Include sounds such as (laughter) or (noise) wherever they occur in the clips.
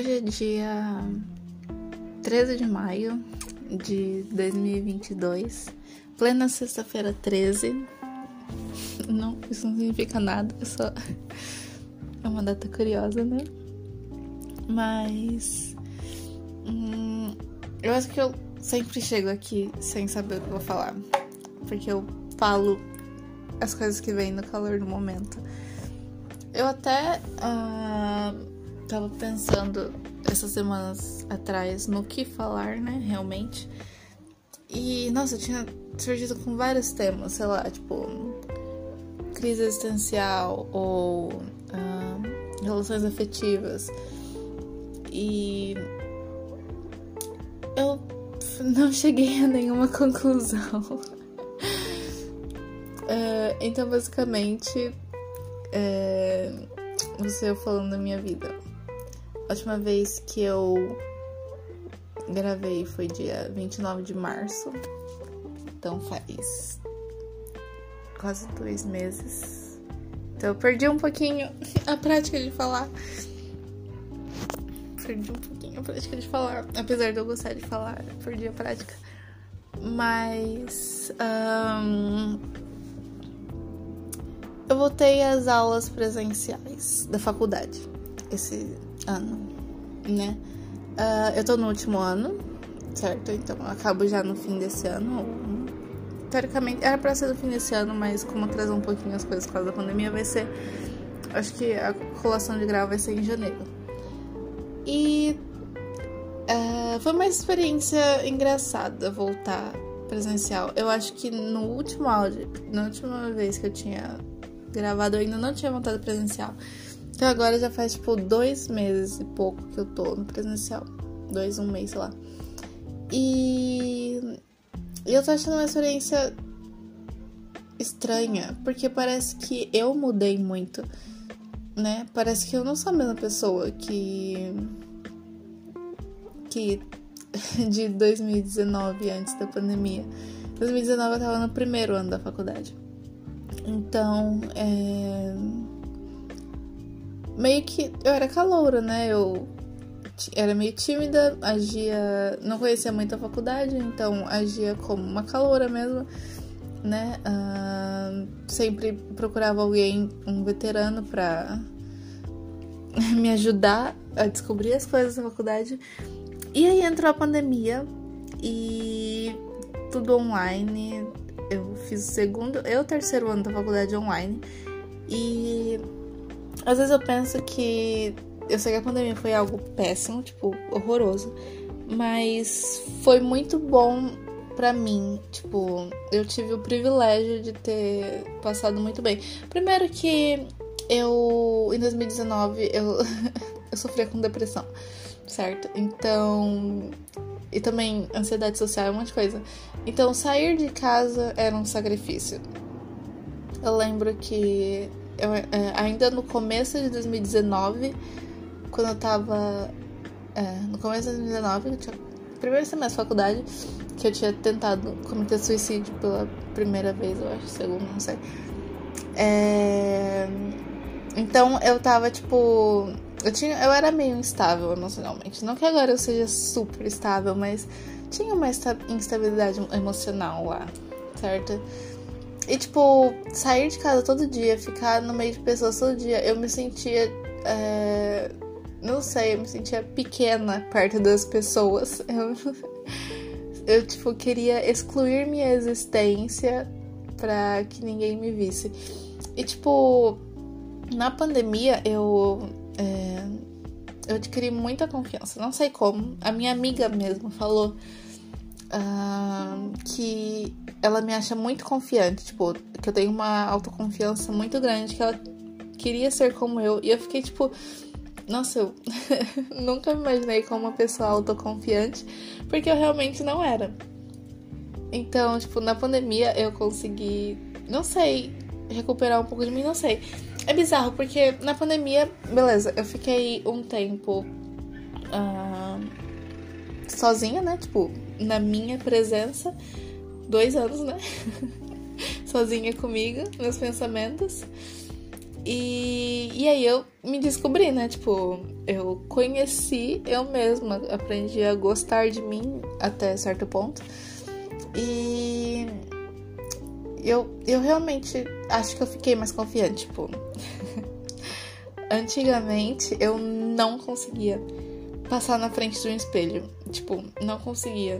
Hoje é dia 13 de maio de 2022, plena sexta-feira 13. Não, isso não significa nada, é só (laughs) é uma data curiosa, né? Mas hum, eu acho que eu sempre chego aqui sem saber o que vou falar, porque eu falo as coisas que vêm no calor do momento. Eu até uh, tava pensando essas semanas atrás no que falar, né, realmente. E, nossa, tinha surgido com vários temas, sei lá, tipo, crise existencial ou relações afetivas. E eu não (laughs) cheguei a nenhuma conclusão. (laughs) uh, então, basicamente, é, você falando da minha vida. A última vez que eu gravei foi dia 29 de março. Então faz quase dois meses. Então eu perdi um pouquinho a prática de falar. Perdi um pouquinho a prática de falar. Apesar de eu gostar de falar, perdi a prática. Mas. Um, eu voltei às aulas presenciais da faculdade esse ano, né? Uh, eu tô no último ano, certo? Então eu acabo já no fim desse ano. Teoricamente era pra ser no fim desse ano, mas como atrasou um pouquinho as coisas por causa da pandemia, vai ser. Acho que a colação de grau vai ser em janeiro. E uh, foi uma experiência engraçada voltar presencial. Eu acho que no último áudio, na última vez que eu tinha gravado, eu ainda não tinha voltado presencial. Então agora já faz tipo dois meses e pouco que eu tô no presencial. Dois, um mês, sei lá. E eu tô achando uma experiência estranha, porque parece que eu mudei muito, né? Parece que eu não sou a mesma pessoa que. que (laughs) de 2019, antes da pandemia. 2019 eu tava no primeiro ano da faculdade. Então, é meio que eu era caloura, né? Eu era meio tímida, agia, não conhecia muito a faculdade, então agia como uma caloura mesmo, né? Uh, sempre procurava alguém, um veterano, pra (laughs) me ajudar a descobrir as coisas da faculdade. E aí entrou a pandemia e tudo online. Eu fiz o segundo, eu o terceiro ano da faculdade online e às vezes eu penso que. Eu sei que a pandemia foi algo péssimo, tipo, horroroso. Mas foi muito bom para mim. Tipo, eu tive o privilégio de ter passado muito bem. Primeiro que eu. Em 2019 eu, (laughs) eu sofria com depressão, certo? Então. E também ansiedade social, um monte de coisa. Então sair de casa era um sacrifício. Eu lembro que eu, é, ainda no começo de 2019, quando eu tava. É, no começo de 2019, eu tinha, primeiro semestre da faculdade, que eu tinha tentado cometer suicídio pela primeira vez, eu acho, segunda, não sei. É, então eu tava tipo. Eu, tinha, eu era meio instável emocionalmente. Não que agora eu seja super estável, mas tinha uma instabilidade emocional lá, certo? E, tipo, sair de casa todo dia, ficar no meio de pessoas todo dia, eu me sentia. É... Não sei, eu me sentia pequena perto das pessoas. (laughs) Eu, eu tipo, queria excluir minha existência pra que ninguém me visse. E, tipo, na pandemia eu. É... Eu adquiri muita confiança, não sei como. A minha amiga mesmo falou que ela me acha muito confiante, tipo, que eu tenho uma autoconfiança muito grande, que ela queria ser como eu. E eu fiquei tipo, nossa, eu (laughs) nunca me imaginei como uma pessoa autoconfiante, porque eu realmente não era. Então, tipo, na pandemia eu consegui, não sei, recuperar um pouco de mim, não sei. É bizarro, porque na pandemia, beleza, eu fiquei um tempo uh, sozinha, né? Tipo, na minha presença, dois anos, né? (laughs) Sozinha comigo, meus pensamentos. E, e aí eu me descobri, né? Tipo, eu conheci eu mesma, aprendi a gostar de mim até certo ponto. E eu, eu realmente acho que eu fiquei mais confiante, tipo. (laughs) Antigamente eu não conseguia passar na frente de um espelho. Tipo, não conseguia.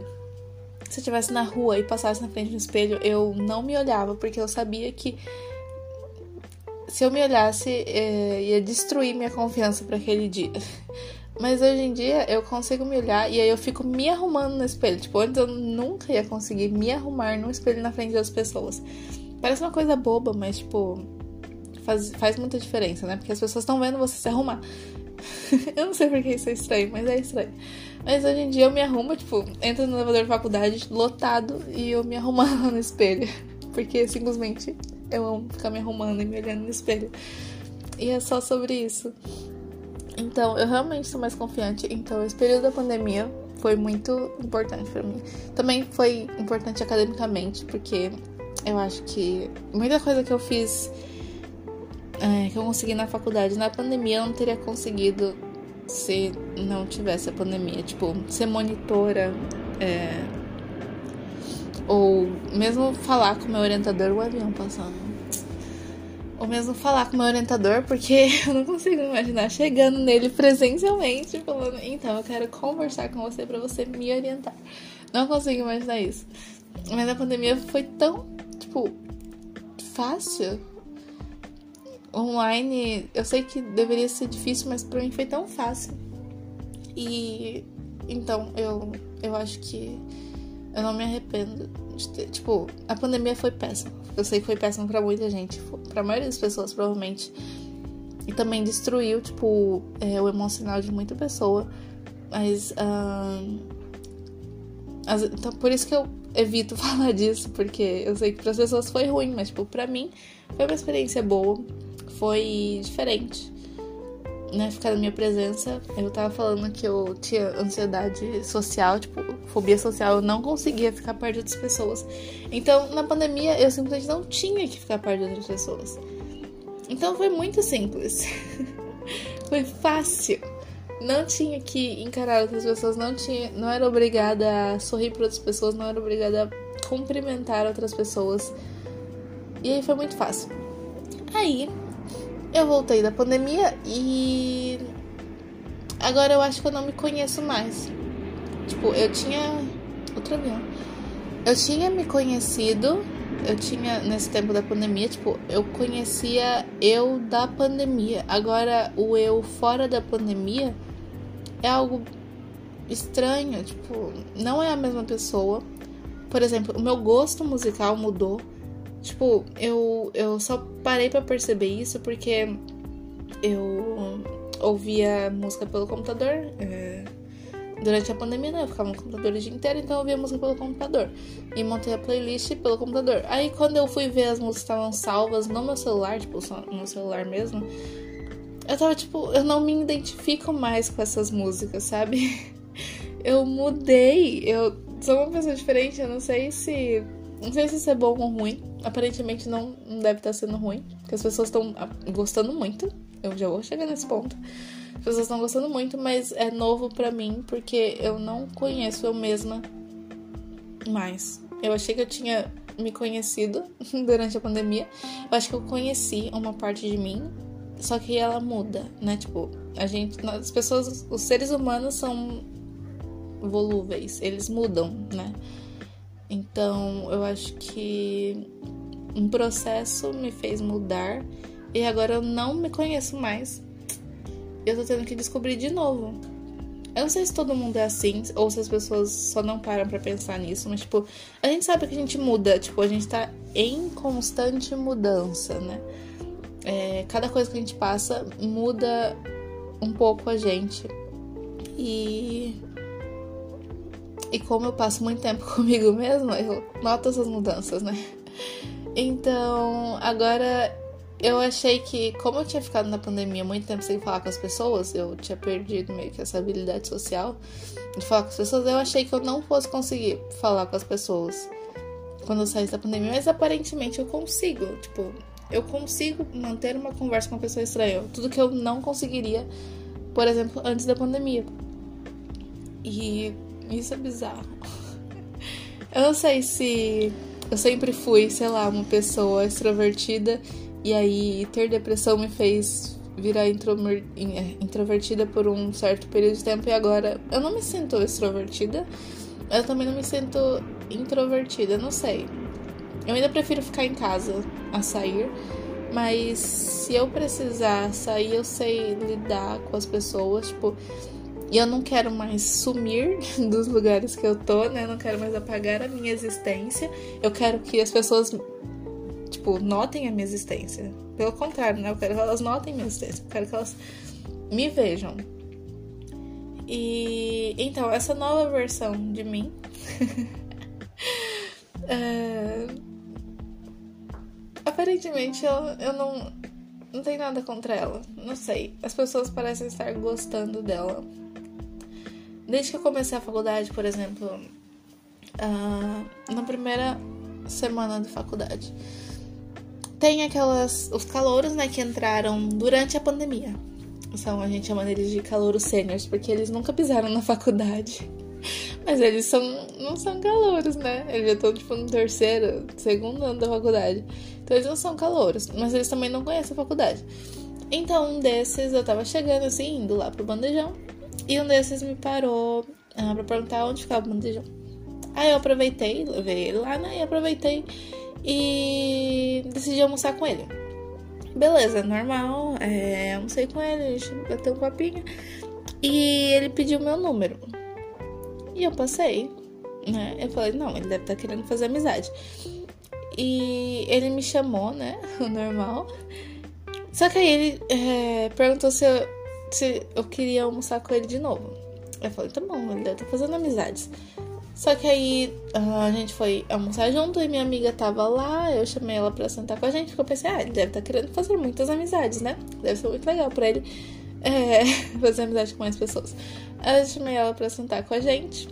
Se eu estivesse na rua e passasse na frente um espelho, eu não me olhava, porque eu sabia que se eu me olhasse, é, ia destruir minha confiança para aquele dia. (laughs) Mas hoje em dia eu consigo me olhar e aí eu fico me arrumando no espelho. Tipo, antes eu nunca ia conseguir me arrumar no espelho na frente das pessoas. Parece uma coisa boba, mas tipo, faz, faz muita diferença, né? Porque as pessoas estão vendo você se arrumar. (laughs) eu não sei porque isso é estranho, mas é estranho. Mas hoje em dia eu me arrumo, tipo, entro no elevador de faculdade lotado e eu me arrumando (laughs) no espelho. Porque simplesmente eu amo ficar me arrumando e me olhando no espelho. E é só sobre isso. Então, eu realmente sou mais confiante. Então, esse período da pandemia foi muito importante para mim. Também foi importante academicamente, porque eu acho que muita coisa que eu fiz, é, que eu consegui na faculdade, na pandemia, eu não teria conseguido se não tivesse a pandemia. Tipo, ser monitora, é, ou mesmo falar com meu orientador, o avião passando ou mesmo falar com meu orientador, porque (laughs) eu não consigo imaginar chegando nele presencialmente falando, então eu quero conversar com você para você me orientar. Não consigo imaginar isso. Mas a pandemia foi tão, tipo, fácil. Online, eu sei que deveria ser difícil, mas para mim foi tão fácil. E então eu eu acho que eu não me arrependo de ter, tipo, a pandemia foi péssima. Eu sei que foi péssimo para muita gente, para a maioria das pessoas provavelmente. E também destruiu, tipo, é, o emocional de muita pessoa. Mas. Uh, as, então, por isso que eu evito (laughs) falar disso, porque eu sei que para as pessoas foi ruim, mas, tipo, pra mim foi uma experiência boa, foi diferente né, ficar na minha presença. Eu tava falando que eu tinha ansiedade social, tipo, fobia social, eu não conseguia ficar perto de outras pessoas. Então, na pandemia, eu simplesmente não tinha que ficar perto de outras pessoas. Então foi muito simples. (laughs) foi fácil. Não tinha que encarar outras pessoas, não tinha, não era obrigada a sorrir para outras pessoas, não era obrigada a cumprimentar outras pessoas. E aí foi muito fácil. Aí, eu voltei da pandemia e agora eu acho que eu não me conheço mais. Tipo, eu tinha outro avião. Eu tinha me conhecido, eu tinha nesse tempo da pandemia, tipo, eu conhecia eu da pandemia. Agora o eu fora da pandemia é algo estranho, tipo, não é a mesma pessoa. Por exemplo, o meu gosto musical mudou. Tipo, eu, eu só parei para perceber isso porque eu ouvia música pelo computador. É, durante a pandemia, né? Eu ficava no computador o dia inteiro, então eu ouvia música pelo computador. E montei a playlist pelo computador. Aí quando eu fui ver as músicas estavam salvas no meu celular, tipo, no celular mesmo, eu tava tipo, eu não me identifico mais com essas músicas, sabe? (laughs) Eu mudei, eu sou uma pessoa diferente, eu não sei se não sei se isso é bom ou ruim. Aparentemente não, não deve estar sendo ruim. Porque as pessoas estão ah, gostando muito. Eu já vou chegar nesse ponto. As pessoas estão gostando muito, mas é novo para mim porque eu não conheço eu mesma mais. Eu achei que eu tinha me conhecido (laughs) durante a pandemia. Eu acho que eu conheci uma parte de mim, só que ela muda, né? Tipo, a gente, as pessoas, os seres humanos são volúveis, eles mudam, né? Então, eu acho que um processo me fez mudar e agora eu não me conheço mais. Eu tô tendo que descobrir de novo. Eu não sei se todo mundo é assim ou se as pessoas só não param para pensar nisso, mas tipo, a gente sabe que a gente muda, tipo, a gente tá em constante mudança, né? É, cada coisa que a gente passa muda um pouco a gente. E e como eu passo muito tempo (laughs) comigo mesma, eu noto essas mudanças, né? Então, agora eu achei que, como eu tinha ficado na pandemia muito tempo sem falar com as pessoas, eu tinha perdido meio que essa habilidade social de falar com as pessoas, eu achei que eu não fosse conseguir falar com as pessoas quando eu saísse da pandemia, mas aparentemente eu consigo. Tipo, eu consigo manter uma conversa com uma pessoa estranha. Tudo que eu não conseguiria, por exemplo, antes da pandemia. E isso é bizarro. Eu não sei se eu sempre fui, sei lá, uma pessoa extrovertida e aí ter depressão me fez virar é, introvertida por um certo período de tempo e agora eu não me sinto extrovertida. Eu também não me sinto introvertida, não sei. Eu ainda prefiro ficar em casa a sair, mas se eu precisar sair, eu sei lidar com as pessoas, tipo, e eu não quero mais sumir (laughs) dos lugares que eu tô, né? Eu não quero mais apagar a minha existência. Eu quero que as pessoas, tipo, notem a minha existência. Pelo contrário, né? Eu quero que elas notem a minha existência. Eu quero que elas me vejam. E então, essa nova versão de mim. (laughs) é... Aparentemente eu, eu não, não tenho nada contra ela. Não sei. As pessoas parecem estar gostando dela. Desde que eu comecei a faculdade, por exemplo, uh, na primeira semana de faculdade, tem aquelas. os calouros, né, que entraram durante a pandemia. São, a gente chama eles de calouros sêniores, porque eles nunca pisaram na faculdade. (laughs) Mas eles são, não são calouros, né? Eles já estão, tipo, no terceiro, segundo ano da faculdade. Então eles não são calouros, mas eles também não conhecem a faculdade. Então, um desses, eu tava chegando, assim, indo lá pro bandejão. E um desses me parou ah, pra perguntar onde ficava o bandejão. Aí eu aproveitei, levei ele lá, né? E aproveitei e decidi almoçar com ele. Beleza, normal. É, almocei com ele, a gente bateu um papinho. E ele pediu meu número. E eu passei, né? Eu falei, não, ele deve estar tá querendo fazer amizade. E ele me chamou, né? (laughs) O normal. Só que aí ele é, perguntou se eu, eu queria almoçar com ele de novo. Eu falei, tá bom, ele deve estar tá fazendo amizades. Só que aí a gente foi almoçar junto e minha amiga tava lá, eu chamei ela pra sentar com a gente, porque eu pensei, ah, ele deve estar tá querendo fazer muitas amizades, né? Deve ser muito legal pra ele é, (laughs) fazer amizade com mais pessoas. Eu chamei ela pra sentar com a gente.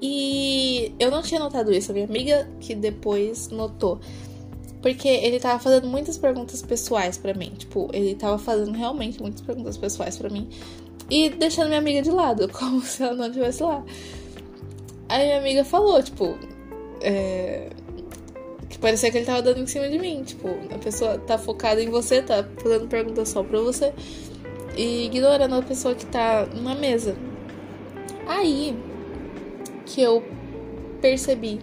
E eu não tinha notado isso, a minha amiga que depois notou. Porque ele tava fazendo muitas perguntas pessoais para mim. Tipo, ele tava fazendo realmente muitas perguntas pessoais para mim. E deixando minha amiga de lado, (laughs) como se ela não estivesse lá. Aí minha amiga falou, tipo. É... Que parecia que ele tava dando em cima de mim. Tipo, a pessoa tá focada em você, tá fazendo perguntas só pra você. E ignorando a pessoa que tá na mesa. Aí que eu percebi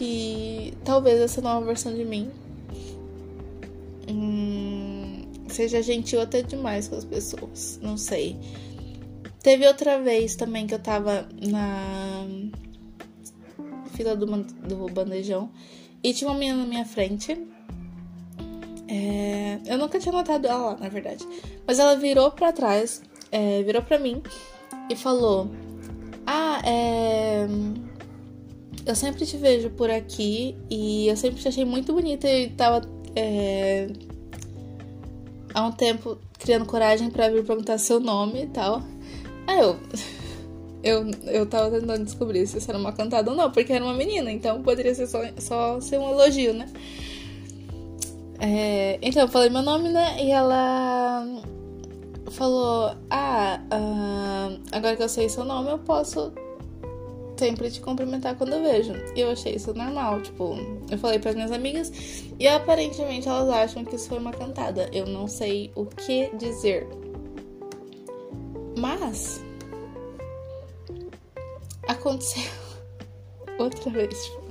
que talvez essa nova versão de mim hum, seja gentil até demais com as pessoas. Não sei. Teve outra vez também que eu tava na fila do, do bandejão e tinha uma menina na minha frente. É, eu nunca tinha notado ela lá, na verdade. Mas ela virou para trás, é, virou para mim e falou: Ah, é. Eu sempre te vejo por aqui e eu sempre te achei muito bonita e tava. É, há um tempo criando coragem para vir perguntar seu nome e tal. Aí eu. (laughs) Eu, eu tava tentando descobrir se isso era uma cantada ou não, porque era uma menina, então poderia ser só, só ser um elogio, né? É, então eu falei meu nome, né? E ela falou: Ah, uh, agora que eu sei seu nome, eu posso sempre te cumprimentar quando eu vejo. E eu achei isso normal, tipo, eu falei para minhas amigas e aparentemente elas acham que isso foi uma cantada. Eu não sei o que dizer. Mas aconteceu (laughs) outra vez. Tipo,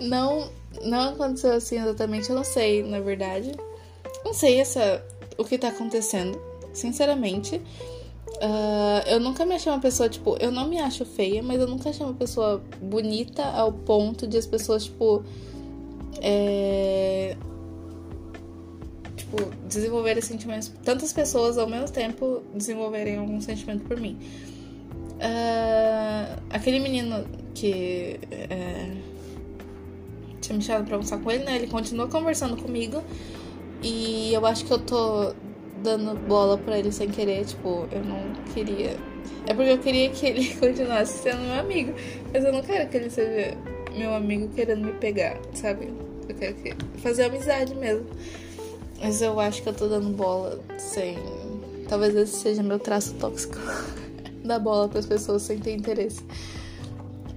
não, não aconteceu assim exatamente, eu não sei, na verdade. Não sei essa, o que tá acontecendo, sinceramente. Uh, eu nunca me achei uma pessoa, tipo, eu não me acho feia, mas eu nunca achei uma pessoa bonita ao ponto de as pessoas, tipo. É, tipo, desenvolverem sentimentos. Tantas pessoas ao mesmo tempo desenvolverem algum sentimento por mim. Uh, aquele menino que uh, tinha me chamado pra almoçar com ele, né? Ele continua conversando comigo. E eu acho que eu tô dando bola pra ele sem querer. Tipo, eu não queria. É porque eu queria que ele (laughs) continuasse sendo meu amigo. Mas eu não quero que ele seja meu amigo querendo me pegar, sabe? Eu quero fazer amizade mesmo. Mas eu acho que eu tô dando bola sem. Talvez esse seja meu traço tóxico. (laughs) Dar bola para as pessoas sem ter interesse.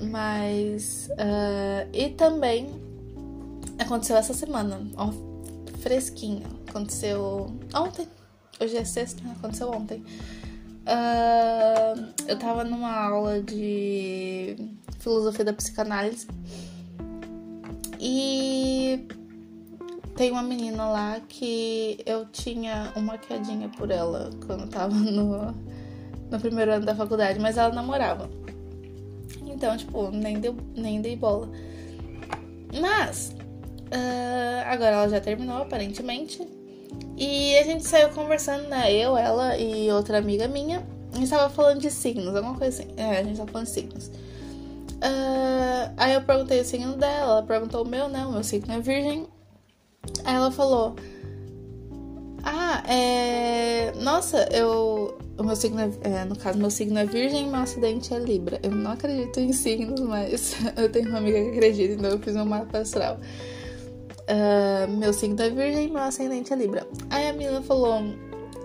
Mas. Uh, e também aconteceu essa semana. Ó, fresquinho. Aconteceu ontem. Hoje é sexta, aconteceu ontem. Uh, eu tava numa aula de filosofia da psicanálise e tem uma menina lá que eu tinha uma quedinha por ela quando eu tava no, no primeiro ano da faculdade, mas ela namorava. Então, tipo, nem, deu, nem dei bola. Mas, uh, agora ela já terminou, aparentemente. E a gente saiu conversando, né? Eu, ela e outra amiga minha. A gente tava falando de signos, alguma coisa assim. É, a gente tava falando de signos. Uh, aí eu perguntei o signo dela, ela perguntou o meu, né? O meu signo é virgem. Aí ela falou: Ah, é. Nossa, eu. O meu signo é, é, No caso, meu signo é virgem meu acidente é Libra. Eu não acredito em signos, mas (laughs) eu tenho uma amiga que acredita, então eu fiz um mapa astral. Uh, meu signo é virgem meu ascendente é Libra. Aí a menina falou: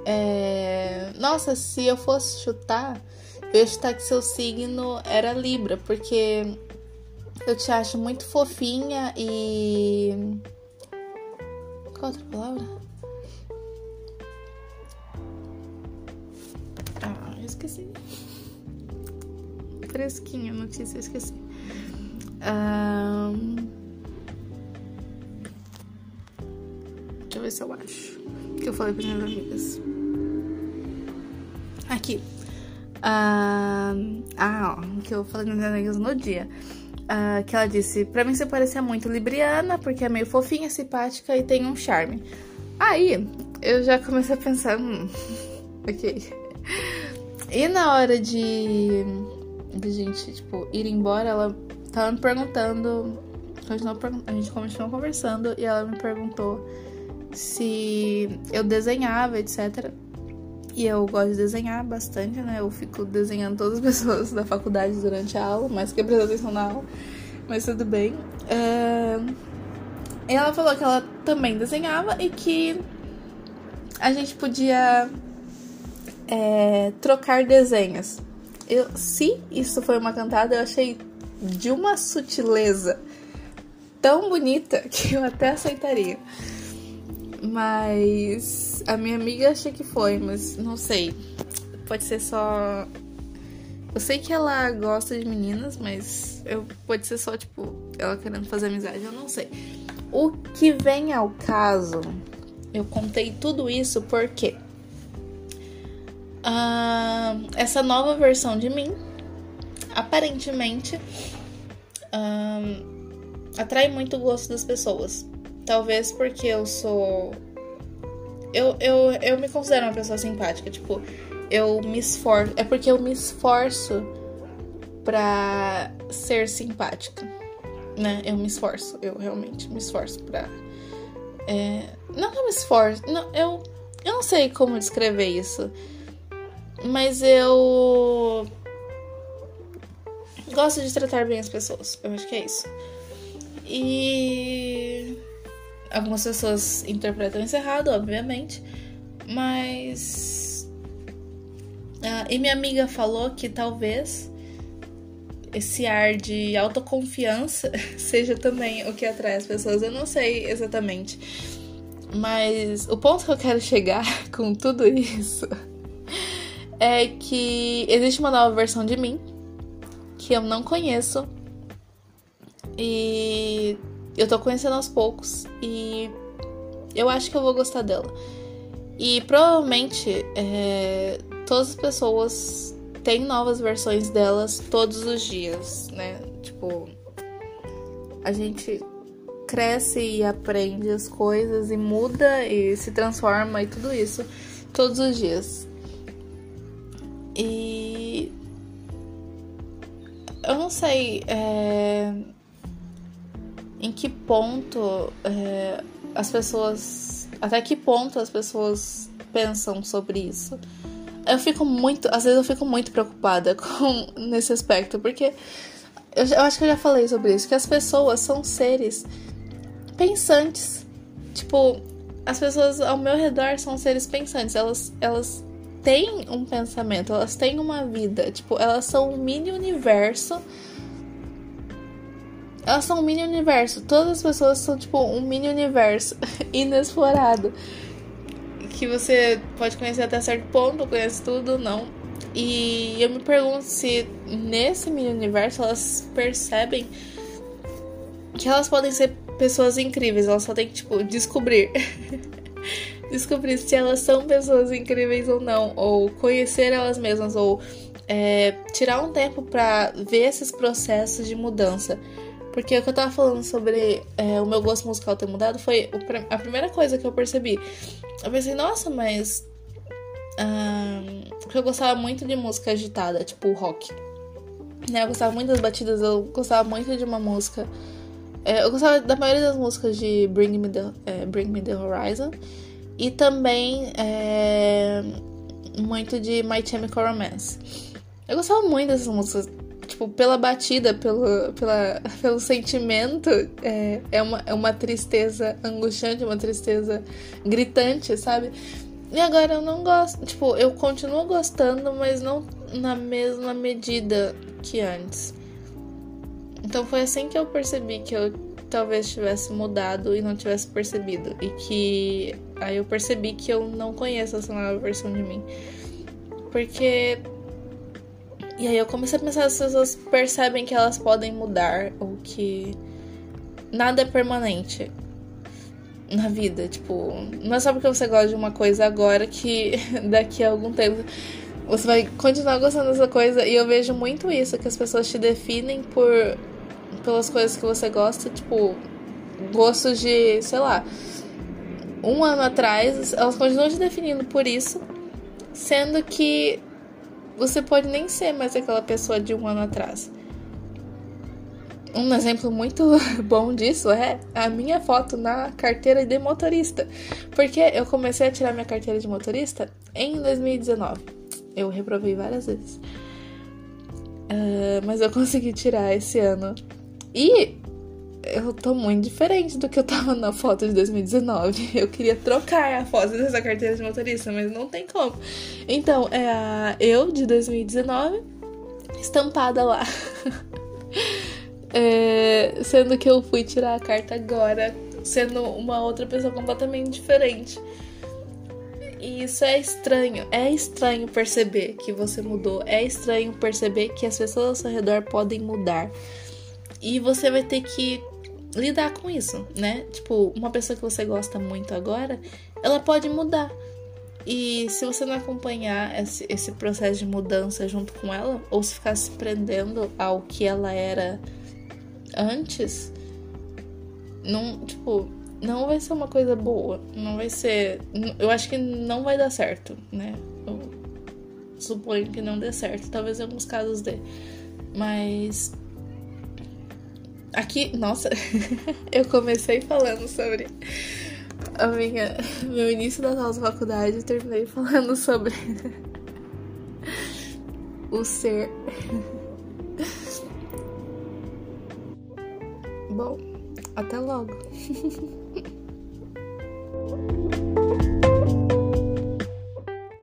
é, Nossa, se eu fosse chutar, eu ia chutar que seu signo era Libra, porque eu te acho muito fofinha e. Qual outra palavra? Ah, eu esqueci. Fresquinha notícia, eu esqueci. Um... eu ver se eu acho. Que eu falei para minhas amigas. Aqui. Uh... Ah, ó, que eu falei para minhas amigas no dia uh, que ela disse: Pra mim você parecia muito libriana, porque é meio fofinha, simpática e tem um charme. Aí eu já comecei a pensar: hum, (laughs) ok. E na hora de, de gente, tipo, ir embora, ela tava me perguntando. A gente continuou conversando e ela me perguntou se eu desenhava, etc. E eu gosto de desenhar bastante, né? Eu fico desenhando todas as (laughs) pessoas da faculdade durante a aula, mais que prestando atenção na aula. Mas tudo bem. É... E ela falou que ela também desenhava e que a gente podia é, trocar desenhos. Eu, se isso foi uma cantada, eu achei de uma sutileza tão bonita (laughs) que eu até aceitaria. Mas a minha amiga achei que foi, mas não sei. Pode ser só. Eu sei que ela gosta de meninas, mas eu pode ser só, tipo, ela querendo fazer amizade, eu não sei. O que vem ao caso, eu contei tudo isso porque uh, essa nova versão de mim, aparentemente, uh, atrai muito o gosto das pessoas. Talvez porque eu sou. Eu, eu, eu me considero uma pessoa simpática. Tipo, eu me esforço. É porque eu me esforço pra ser simpática. Né? Eu me esforço. Eu realmente me esforço pra. É... Não que eu me esforço. Não, eu, eu não sei como descrever isso. Mas eu. Gosto de tratar bem as pessoas. Eu acho que é isso. E algumas pessoas interpretam isso errado, obviamente, mas. Ah, e minha amiga falou que talvez esse ar de autoconfiança (laughs) seja também o que atrai as pessoas. Eu não sei exatamente. Mas o ponto que eu quero chegar (laughs) com tudo isso (laughs) é que existe uma nova versão de mim que eu não conheço. E eu tô conhecendo aos poucos e eu acho que eu vou gostar dela. E provavelmente é, todas as pessoas têm novas versões delas todos os dias, né? Tipo, a gente cresce e aprende as coisas e muda e se transforma e tudo isso todos os dias. E eu não sei. É em que ponto é, as pessoas. Até que ponto as pessoas pensam sobre isso. Eu fico muito. Às vezes eu fico muito preocupada (laughs) com nesse aspecto, porque eu, eu acho que eu já falei sobre isso, que as pessoas são seres pensantes. Tipo, as pessoas ao meu redor são seres pensantes. Elas, elas têm um pensamento, elas têm uma vida. Tipo, elas são um mini universo. Elas são um mini universo. Todas as pessoas são, tipo, um mini universo (laughs) inexplorado. Que você pode conhecer até certo ponto, conhece tudo, não. E eu me pergunto se nesse mini universo elas percebem que elas podem ser pessoas incríveis, elas só tem que, tipo, descobrir. (laughs) descobrir se elas são pessoas incríveis ou não, ou conhecer elas mesmas, ou é, tirar um tempo para ver esses processos de mudança. Porque o que eu tava falando sobre é, o meu gosto musical ter mudado foi a primeira coisa que eu percebi. Eu pensei, nossa, mas. porque eu gostava muito de música agitada, tipo rock. Né? Eu gostava muito das batidas, eu gostava muito de uma música. É, eu gostava da maioria das músicas de Bring Me the, é, Bring Me the Horizon. E também é, muito de My Chemical Romance. Eu gostava muito dessas músicas tipo, pela batida, pelo, pela, (laughs) pelo sentimento, é, é, uma, é uma tristeza angustiante, uma tristeza gritante, sabe? E agora eu não gosto, tipo, eu continuo gostando, mas não na mesma medida que antes. Então foi assim que eu percebi que eu talvez tivesse mudado e não tivesse percebido. E que aí eu percebi que eu não conheço essa nova versão de mim. Porque e aí eu comecei a pensar se as pessoas percebem que elas podem mudar ou que nada é permanente na vida. Tipo, não é só porque você gosta de uma coisa agora que (laughs) daqui a algum tempo você vai continuar gostando dessa coisa. E eu vejo muito isso, que as pessoas te definem por pelas coisas que você gosta, tipo, gostos de, sei lá, um ano atrás, elas continuam te definindo por isso, sendo que você pode nem ser mais aquela pessoa de um ano atrás. Um exemplo muito (laughs) bom disso é a minha foto na carteira de motorista. Porque eu comecei a tirar minha carteira de motorista em 2019. Eu reprovei várias vezes. Uh, mas eu (laughs) consegui tirar esse ano. E eu tô muito diferente do que eu tava na foto de 2019. Eu queria trocar a foto dessa carteira de motorista, mas não tem como. Então, é a eu de 2019 estampada lá. (laughs) é, sendo que eu fui tirar a carta agora, sendo uma outra pessoa completamente diferente. E isso é estranho. É estranho perceber que você mudou. É estranho perceber que as pessoas ao seu redor podem mudar. E você vai ter que lidar com isso, né? Tipo, uma pessoa que você gosta muito agora, ela pode mudar. E se você não acompanhar esse, esse processo de mudança junto com ela, ou se ficar se prendendo ao que ela era antes, não, tipo, não vai ser uma coisa boa. Não vai ser. Eu acho que não vai dar certo, né? Eu suponho que não dê certo. Talvez em alguns casos dê. Mas Aqui, nossa, (laughs) eu comecei falando sobre a minha, meu início da nossa faculdade e terminei falando sobre (laughs) o ser. (laughs) Bom, até logo.